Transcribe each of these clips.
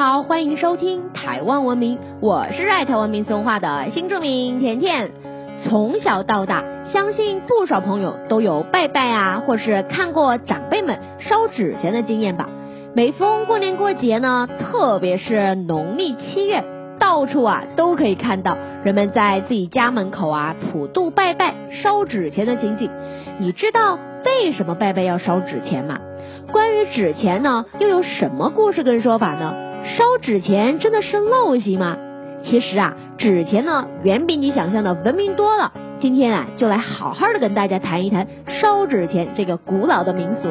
好，欢迎收听台湾文明，我是爱台湾民俗文化的新著名甜甜。从小到大，相信不少朋友都有拜拜啊，或是看过长辈们烧纸钱的经验吧。每逢过年过节呢，特别是农历七月，到处啊都可以看到人们在自己家门口啊普渡拜拜、烧纸钱的情景。你知道为什么拜拜要烧纸钱吗？关于纸钱呢，又有什么故事跟说法呢？烧纸钱真的是陋习吗？其实啊，纸钱呢远比你想象的文明多了。今天啊，就来好好的跟大家谈一谈烧纸钱这个古老的民俗。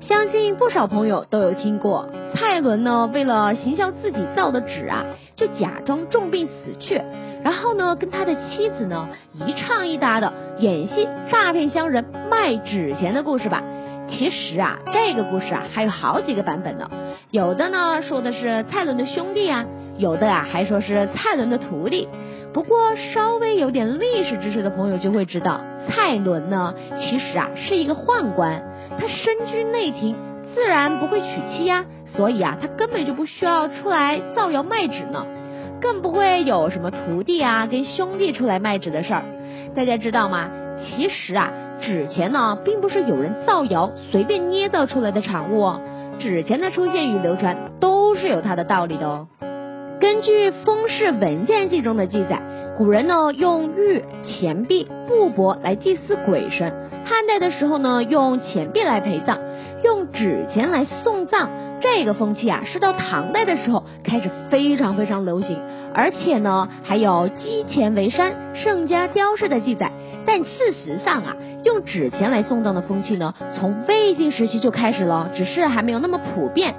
相信不少朋友都有听过，蔡伦呢为了行销自己造的纸啊，就假装重病死去。然后呢，跟他的妻子呢一唱一搭的演戏诈骗乡人卖纸钱的故事吧。其实啊，这个故事啊还有好几个版本呢。有的呢说的是蔡伦的兄弟啊，有的啊还说是蔡伦的徒弟。不过稍微有点历史知识的朋友就会知道，蔡伦呢其实啊是一个宦官，他身居内廷，自然不会娶妻呀，所以啊他根本就不需要出来造谣卖纸呢。更不会有什么徒弟啊跟兄弟出来卖纸的事儿，大家知道吗？其实啊，纸钱呢并不是有人造谣随便捏造出来的产物哦，纸钱的出现与流传都是有它的道理的哦。根据《封氏文献记》中的记载，古人呢用玉、钱币、布帛来祭祀鬼神，汉代的时候呢用钱币来陪葬，用纸钱来送葬。这个风气啊，是到唐代的时候开始非常非常流行，而且呢，还有积钱为山、盛家雕饰的记载。但事实上啊，用纸钱来送葬的风气呢，从魏晋时期就开始了，只是还没有那么普遍。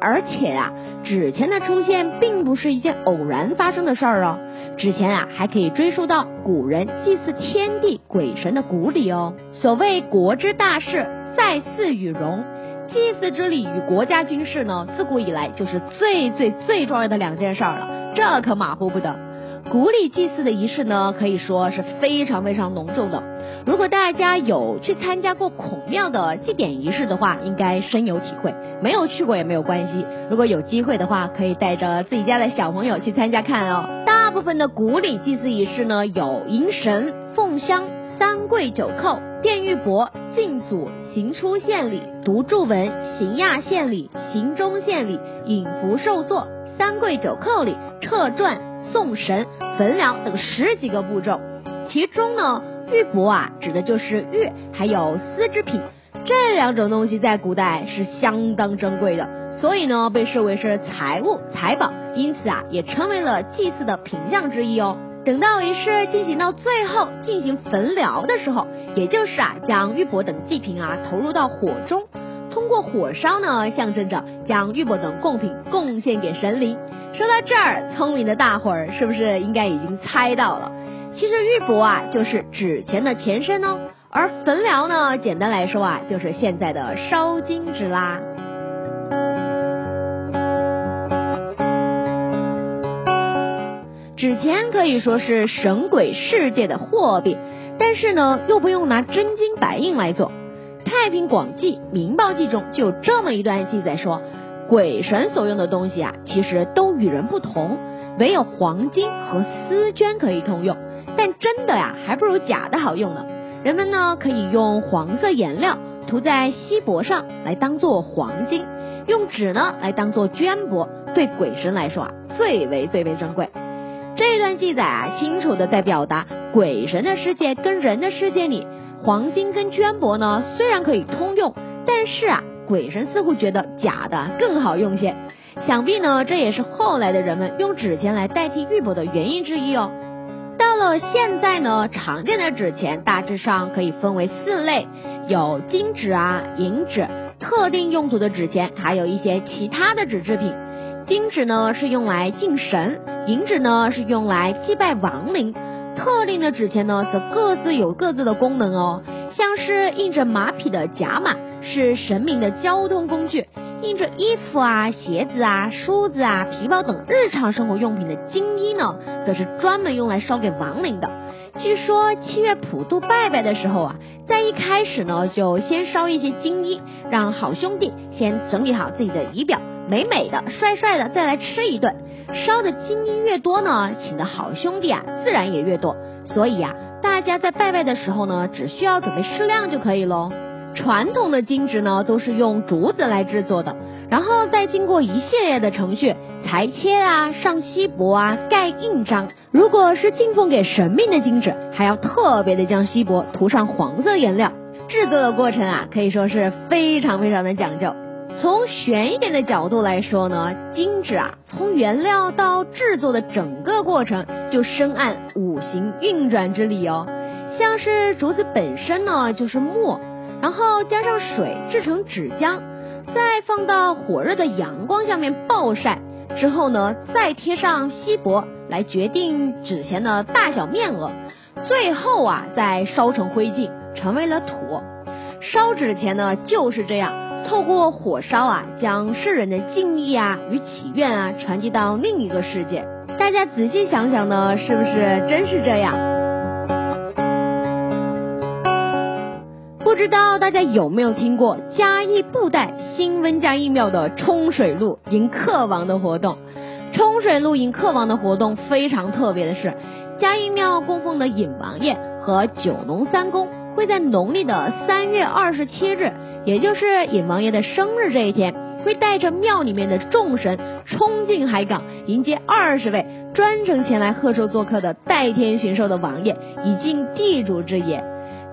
而且啊，纸钱的出现并不是一件偶然发生的事儿哦，纸钱啊还可以追溯到古人祭祀天地鬼神的古礼哦。所谓国之大事，祭祀与戎。祭祀之礼与国家军事呢，自古以来就是最最最重要的两件事儿了，这可马虎不得。古礼祭祀的仪式呢，可以说是非常非常隆重的。如果大家有去参加过孔庙的祭典仪式的话，应该深有体会。没有去过也没有关系，如果有机会的话，可以带着自己家的小朋友去参加看哦。大部分的古礼祭祀仪式呢，有迎神、奉香、三跪九叩、殿玉帛、敬祖。行出献礼、读祝文、行亚献礼、行中献礼、引福受座、三跪九叩礼、撤传、送神、焚疗等十几个步骤。其中呢，玉帛啊，指的就是玉，还有丝织品，这两种东西在古代是相当珍贵的，所以呢，被视为是财物、财宝，因此啊，也成为了祭祀的品相之一哦。等到仪式进行到最后，进行焚疗的时候，也就是啊，将玉帛等祭品啊投入到火中，通过火烧呢，象征着将玉帛等贡品贡献给神灵。说到这儿，聪明的大伙儿是不是应该已经猜到了？其实玉帛啊，就是纸钱的前身哦，而焚疗呢，简单来说啊，就是现在的烧金纸啦。纸钱可以说是神鬼世界的货币，但是呢，又不用拿真金白银来做。《太平广记》《明报记》中就有这么一段记载说，鬼神所用的东西啊，其实都与人不同，唯有黄金和丝绢可以通用。但真的呀，还不如假的好用呢。人们呢，可以用黄色颜料涂在锡箔上来当做黄金，用纸呢来当做绢帛，对鬼神来说啊，最为最为珍贵。这段记载啊，清楚的在表达鬼神的世界跟人的世界里，黄金跟绢帛呢虽然可以通用，但是啊，鬼神似乎觉得假的更好用些。想必呢，这也是后来的人们用纸钱来代替玉帛的原因之一哦。到了现在呢，常见的纸钱大致上可以分为四类，有金纸啊、银纸、特定用途的纸钱，还有一些其他的纸制品。金纸呢是用来敬神，银纸呢是用来祭拜亡灵，特定的纸钱呢则各自有各自的功能哦。像是印着马匹的甲马是神明的交通工具，印着衣服啊、鞋子啊、梳子啊、皮包等日常生活用品的金衣呢，则是专门用来烧给亡灵的。据说七月普渡拜拜的时候啊，在一开始呢，就先烧一些金衣，让好兄弟先整理好自己的仪表，美美的、帅帅的，再来吃一顿。烧的金衣越多呢，请的好兄弟啊，自然也越多。所以呀，大家在拜拜的时候呢，只需要准备适量就可以喽。传统的金纸呢，都是用竹子来制作的，然后再经过一系列的程序，裁切啊、上锡箔啊、盖印章。如果是敬奉给神明的金纸，还要特别的将锡箔涂上黄色颜料。制作的过程啊，可以说是非常非常的讲究。从玄一点的角度来说呢，金纸啊，从原料到制作的整个过程，就深谙五行运转之理哦。像是竹子本身呢，就是墨，然后加上水制成纸浆，再放到火热的阳光下面暴晒之后呢，再贴上锡箔来决定纸钱的大小面额，最后啊，再烧成灰烬，成为了土。烧纸钱呢，就是这样。透过火烧啊，将世人的敬意啊与祈愿啊传递到另一个世界。大家仔细想想呢，是不是真是这样？不知道大家有没有听过嘉义布袋新温嘉义庙的冲水路迎客王的活动？冲水路迎客王的活动非常特别的是，嘉义庙供奉的尹王爷和九龙三公。会在农历的三月二十七日，也就是尹王爷的生日这一天，会带着庙里面的众神冲进海港，迎接二十位专程前来贺寿做客的代天巡狩的王爷，以尽地主之谊。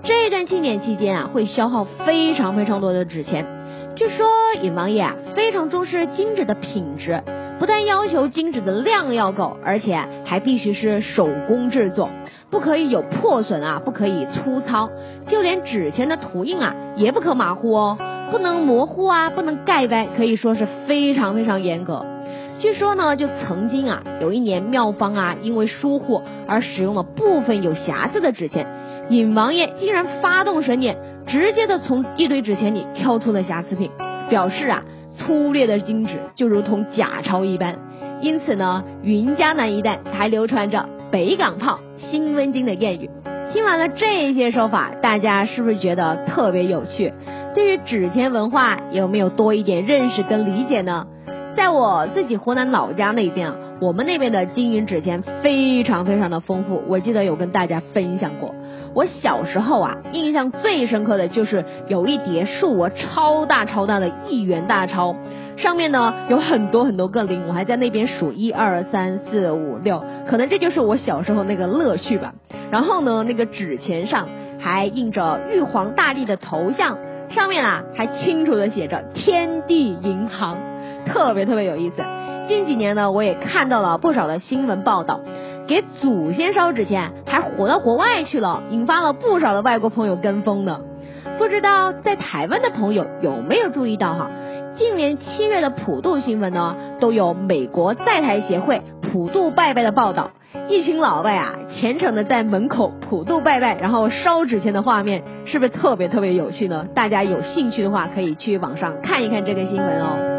这段庆典期间啊，会消耗非常非常多的纸钱。据说尹王爷啊，非常重视金纸的品质，不但要求金纸的量要够，而且还必须是手工制作。不可以有破损啊，不可以粗糙，就连纸钱的涂印啊也不可马虎哦，不能模糊啊，不能盖歪，可以说是非常非常严格。据说呢，就曾经啊，有一年庙方啊因为疏忽而使用了部分有瑕疵的纸钱，尹王爷竟然发动神念，直接的从一堆纸钱里挑出了瑕疵品，表示啊粗略的金纸就如同假钞一般。因此呢，云嘉南一带还流传着。北港炮新温金的谚语，听完了这些说法，大家是不是觉得特别有趣？对于纸钱文化有没有多一点认识跟理解呢？在我自己湖南老家那边啊，我们那边的金银纸钱非常非常的丰富，我记得有跟大家分享过。我小时候啊，印象最深刻的就是有一叠数额超大超大的一元大钞。上面呢有很多很多个零，我还在那边数一二三四五六，可能这就是我小时候那个乐趣吧。然后呢，那个纸钱上还印着玉皇大帝的头像，上面啊还清楚的写着天地银行，特别特别有意思。近几年呢，我也看到了不少的新闻报道，给祖先烧纸钱还火到国外去了，引发了不少的外国朋友跟风呢。不知道在台湾的朋友有没有注意到哈？近年七月的普渡新闻呢，都有美国在台协会普渡拜拜的报道，一群老外啊虔诚的在门口普渡拜拜，然后烧纸钱的画面，是不是特别特别有趣呢？大家有兴趣的话，可以去网上看一看这个新闻哦。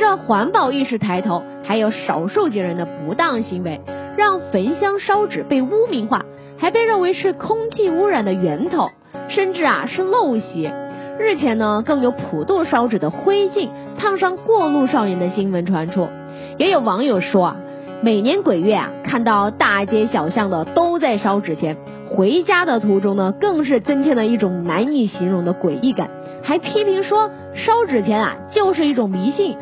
着环保意识抬头，还有少数几人的不当行为，让焚香烧纸被污名化，还被认为是空气污染的源头。甚至啊是陋习。日前呢，更有普渡烧纸的灰烬烫伤过路少年的新闻传出。也有网友说啊，每年鬼月啊，看到大街小巷的都在烧纸钱，回家的途中呢，更是增添了一种难以形容的诡异感。还批评说，烧纸钱啊就是一种迷信。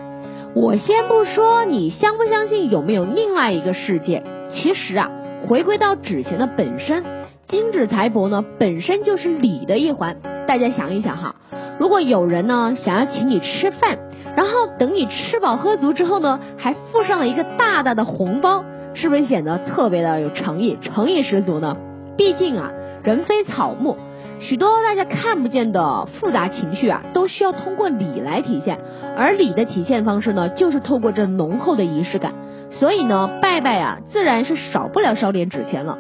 我先不说你相不相信有没有另外一个世界，其实啊，回归到纸钱的本身。金纸财帛呢，本身就是礼的一环。大家想一想哈，如果有人呢想要请你吃饭，然后等你吃饱喝足之后呢，还附上了一个大大的红包，是不是显得特别的有诚意，诚意十足呢？毕竟啊，人非草木，许多大家看不见的复杂情绪啊，都需要通过礼来体现。而礼的体现方式呢，就是透过这浓厚的仪式感。所以呢，拜拜啊，自然是少不了烧点纸钱了。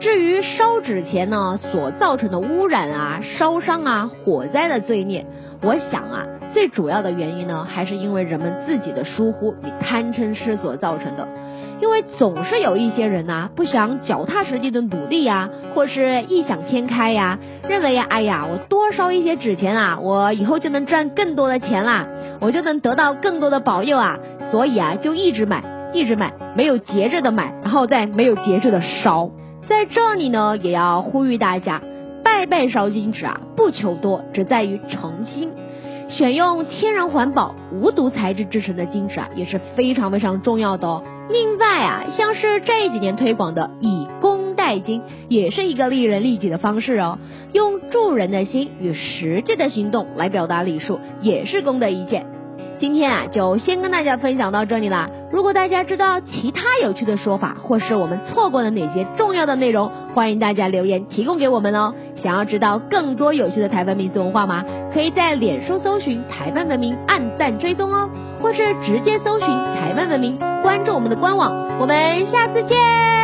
至于烧纸钱呢所造成的污染啊、烧伤啊、火灾的罪孽，我想啊，最主要的原因呢，还是因为人们自己的疏忽与贪嗔痴所造成的。因为总是有一些人呐，不想脚踏实地的努力呀，或是异想天开呀，认为呀，哎呀，我多烧一些纸钱啊，我以后就能赚更多的钱啦，我就能得到更多的保佑啊，所以啊，就一直买，一直买，没有节制的买，然后再没有节制的烧。在这里呢，也要呼吁大家，拜拜烧金纸啊，不求多，只在于诚心。选用天然环保、无毒材质制成的金纸啊，也是非常非常重要的哦。另外啊，像是这几年推广的以工代金，也是一个利人利己的方式哦。用助人的心与实际的行动来表达礼数，也是功德一件。今天啊，就先跟大家分享到这里啦。如果大家知道其他有趣的说法，或是我们错过了哪些重要的内容，欢迎大家留言提供给我们哦。想要知道更多有趣的台湾民俗文化吗？可以在脸书搜寻台湾文明，按赞追踪哦，或是直接搜寻台湾文明，关注我们的官网。我们下次见。